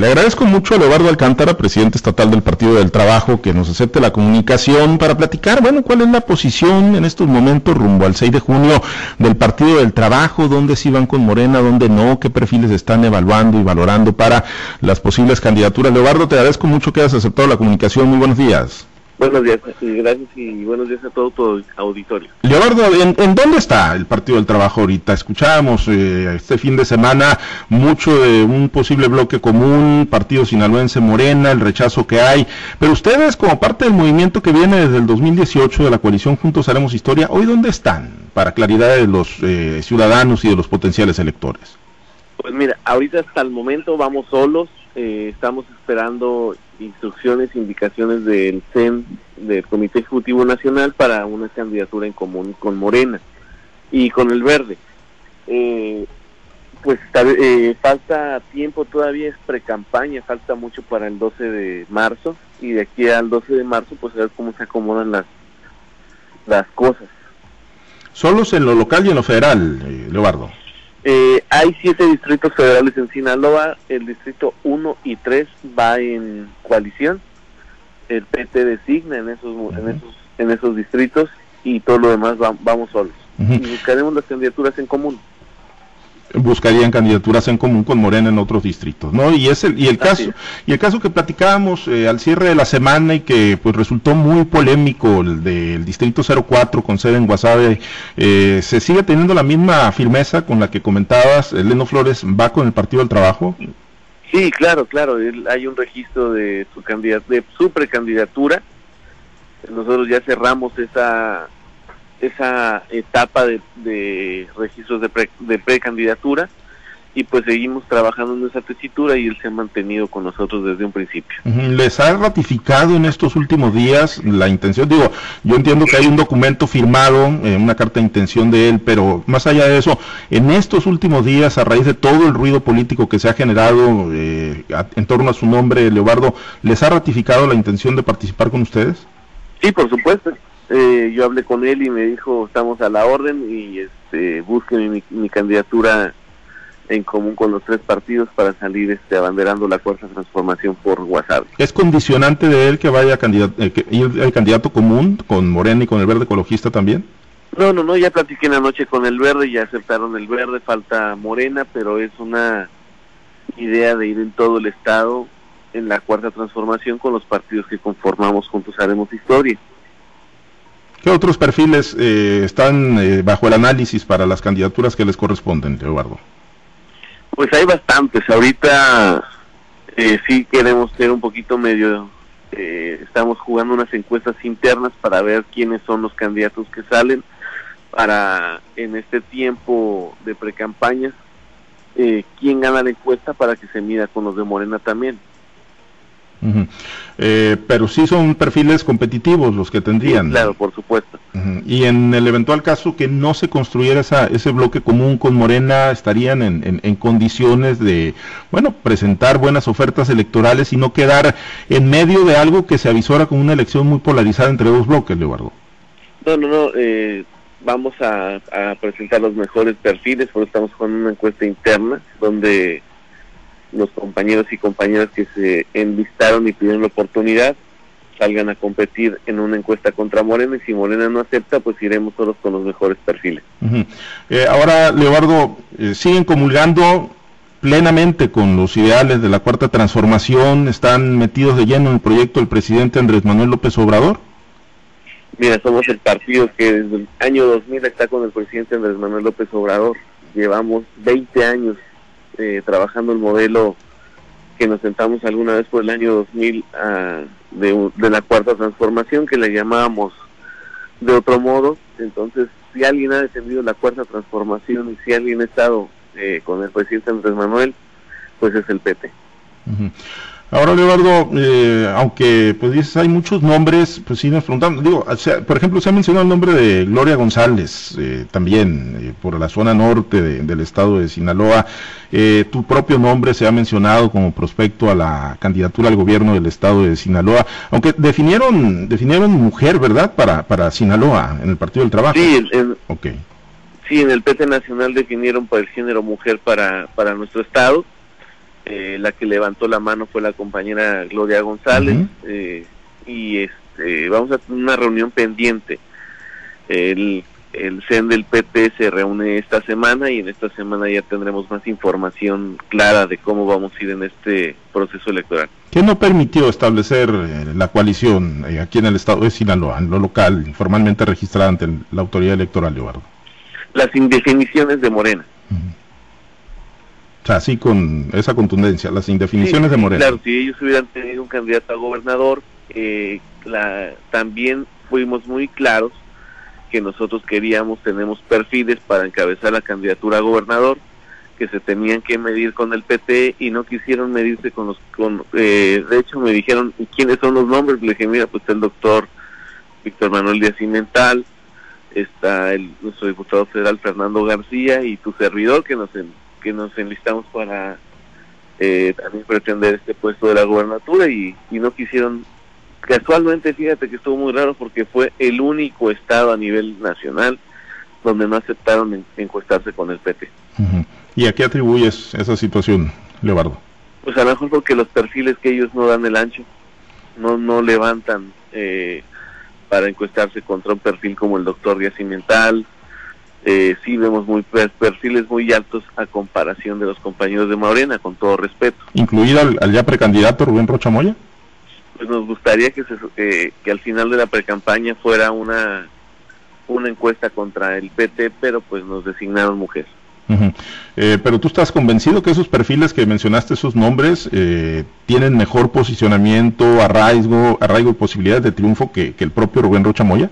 Le agradezco mucho a Leobardo Alcántara, presidente estatal del Partido del Trabajo, que nos acepte la comunicación para platicar, bueno, cuál es la posición en estos momentos rumbo al 6 de junio del Partido del Trabajo, dónde sí van con Morena, dónde no, qué perfiles están evaluando y valorando para las posibles candidaturas. Leobardo, te agradezco mucho que hayas aceptado la comunicación. Muy buenos días. Buenos días, gracias y buenos días a todo tu auditorio. Leonardo, ¿en, dónde está el Partido del Trabajo ahorita? Escuchábamos eh, este fin de semana mucho de un posible bloque común, Partido Sinaloense Morena, el rechazo que hay, pero ustedes como parte del movimiento que viene desde el 2018 de la coalición Juntos Haremos Historia, ¿hoy dónde están? Para claridad de los eh, ciudadanos y de los potenciales electores. Pues mira, ahorita hasta el momento vamos solos, eh, estamos esperando instrucciones, indicaciones del CEN, del Comité Ejecutivo Nacional, para una candidatura en común con Morena y con el Verde. Eh, pues eh, falta tiempo todavía, es pre-campaña, falta mucho para el 12 de marzo y de aquí al 12 de marzo pues a ver cómo se acomodan las, las cosas. Solos en lo local y en lo federal, eh, Leobardo. Eh, hay siete distritos federales en Sinaloa, el distrito 1 y 3 va en coalición, el PT designa en esos, en esos, en esos distritos y todo lo demás vamos solos. Y buscaremos las candidaturas en común buscarían candidaturas en común con Morena en otros distritos, ¿no? Y es el, y el caso y el caso que platicábamos eh, al cierre de la semana y que pues resultó muy polémico el del distrito 04 con sede en Guasave, eh, se sigue teniendo la misma firmeza con la que comentabas, Eleno Flores va con el Partido del Trabajo. Sí, claro, claro, hay un registro de su de su precandidatura. Nosotros ya cerramos esa esa etapa de, registros de, de precandidatura y pues seguimos trabajando en esa tesitura y él se ha mantenido con nosotros desde un principio. ¿Les ha ratificado en estos últimos días la intención? Digo, yo entiendo que hay un documento firmado, eh, una carta de intención de él, pero más allá de eso, en estos últimos días, a raíz de todo el ruido político que se ha generado eh, en torno a su nombre, Leobardo, ¿les ha ratificado la intención de participar con ustedes? Sí, por supuesto. Eh, yo hablé con él y me dijo estamos a la orden y este busque mi, candidatura en común con los tres partidos para salir este abanderando la cuarta transformación por WhatsApp. ¿Es condicionante de él que vaya candidato, eh, el candidato común con Morena y con el Verde Ecologista también? No, no, no, ya platiqué en la noche con el Verde, ya aceptaron el Verde, falta Morena, pero es una idea de ir en todo el estado en la cuarta transformación con los partidos que conformamos juntos haremos historia. ¿Qué otros perfiles eh, están eh, bajo el análisis para las candidaturas que les corresponden, Eduardo? Pues hay bastantes. Ahorita eh, sí queremos ser un poquito medio... estamos jugando unas encuestas internas para ver quiénes son los candidatos que salen para en este tiempo de precampañas quién gana la encuesta para que se mida con los de Morena también. Eh, pero sí son perfiles competitivos los que tendrían. claro, por supuesto. Y en el eventual caso que no se construyera esa, ese bloque común con Morena, estarían en, en, condiciones de, bueno, presentar buenas ofertas electorales y no quedar en medio de algo que se avisora como una elección muy polarizada entre dos bloques, Leobardo. No, no, no. Eh, vamos a, a presentar los mejores perfiles, por estamos con una encuesta interna donde los compañeros y compañeras que se enlistaron y pidieron la oportunidad salgan a competir en una encuesta contra Morena y si Morena no acepta, pues iremos todos con los mejores perfiles. Eh, ahora, Leobardo, eh, ¿siguen comulgando plenamente con los ideales de la Cuarta Transformación? ¿Están metidos de lleno en el proyecto del presidente Andrés Manuel López Obrador? Mira, somos el partido que desde el año 2000 está con el presidente Andrés Manuel López Obrador. Llevamos 20 años eh, trabajando el modelo que nos sentamos alguna vez por el año 2000 ah, de, la cuarta transformación, que le llamábamos de otro modo. Entonces, si alguien ha defendido la cuarta transformación y si alguien ha estado eh, con el presidente Andrés Manuel, pues es el PT. Ahora, Leonardo, eh, aunque pues dices hay muchos nombres, pues sí nos preguntamos, digo, por ejemplo, se ha mencionado el nombre de Gloria González, eh, también eh, por la zona norte del estado de Sinaloa. tu propio nombre se ha mencionado como prospecto a la candidatura al gobierno del estado de Sinaloa, aunque definieron definieron mujer, ¿verdad? Para para Sinaloa en el Partido del Trabajo. Sí, en, sí, en el PT Nacional definieron por el género mujer para para nuestro estado Eh, la que levantó la mano fue la compañera Gloria González eh, y este, vamos a tener una reunión pendiente. El, el CEN del PT se reúne esta semana y en esta semana ya tendremos más información clara de cómo vamos a ir en este proceso electoral. ¿Qué no permitió establecer eh, la coalición aquí en el estado de Sinaloa, en lo local, formalmente registrada ante la autoridad electoral, Eduardo? Las indefiniciones de Morena así con esa contundencia, las indefiniciones de Morena. Claro, si ellos hubieran tenido un candidato a gobernador, eh, la, también fuimos muy claros que nosotros queríamos, tenemos perfiles para encabezar la candidatura a gobernador, que se tenían que medir con el PT y no quisieron medirse con los, con, eh, de hecho me dijeron, ¿y quiénes son los nombres? Le dije, mira, pues el doctor Víctor Manuel Díaz Cimental, está el, nuestro diputado federal Fernando García y tu servidor que nos que nos enlistamos para eh, también pretender este puesto de la gobernatura y, no quisieron casualmente fíjate que estuvo muy raro porque fue el único estado a nivel nacional donde no aceptaron encuestarse con el PT. ¿Y a qué atribuyes esa situación, Leobardo? Pues a lo mejor porque los perfiles que ellos no dan el ancho, no no levantan eh, para encuestarse contra un perfil como el doctor Díaz Cimental, eh, sí vemos muy perfiles muy altos a comparación de los compañeros de Morena, con todo respeto. ¿Incluido al, ya precandidato Rubén Rocha Moya? Pues nos gustaría que, se, que al final de la precampaña fuera una, una encuesta contra el PT, pero pues nos designaron mujeres. Eh, pero tú estás convencido que esos perfiles que mencionaste, esos nombres, eh, tienen mejor posicionamiento, arraigo, arraigo y posibilidades de triunfo que, que el propio Rubén Rocha Moya?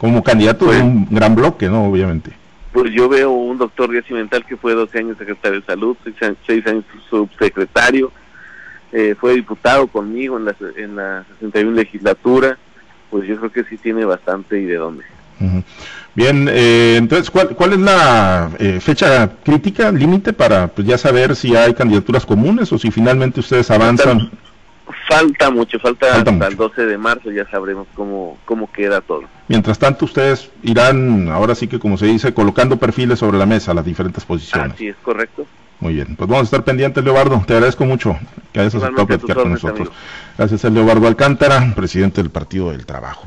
como candidato de pues, un gran bloque, ¿no? Obviamente. Pues yo veo un doctor Díaz Cimental que fue 12 años secretario de salud, 6 años subsecretario, eh, fue diputado conmigo en la, en la 61 legislatura, pues yo creo que sí tiene bastante y de dónde. Bien, eh, entonces, ¿cuál, ¿cuál, es la eh, fecha crítica, límite para pues, ya saber si hay candidaturas comunes o si finalmente ustedes avanzan? Falta mucho, falta, hasta el 12 de marzo, ya sabremos cómo, cómo queda todo. Mientras tanto, ustedes irán, ahora sí que como se dice, colocando perfiles sobre la mesa, las diferentes posiciones. Así es, correcto. Muy bien, pues vamos a estar pendientes, Leobardo. Te agradezco mucho que hayas aceptado platicar con nosotros. Gracias a Leobardo Alcántara, presidente del Partido del Trabajo.